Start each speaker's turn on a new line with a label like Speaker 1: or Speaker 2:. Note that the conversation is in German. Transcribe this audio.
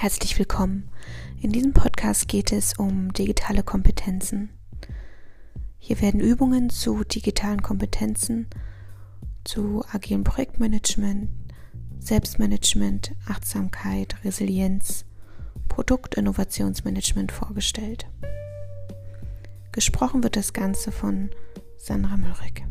Speaker 1: Herzlich willkommen. In diesem Podcast geht es um digitale Kompetenzen. Hier werden Übungen zu digitalen Kompetenzen, zu agilen Projektmanagement, Selbstmanagement, Achtsamkeit, Resilienz, Produktinnovationsmanagement vorgestellt. Gesprochen wird das Ganze von Sandra Mülrig.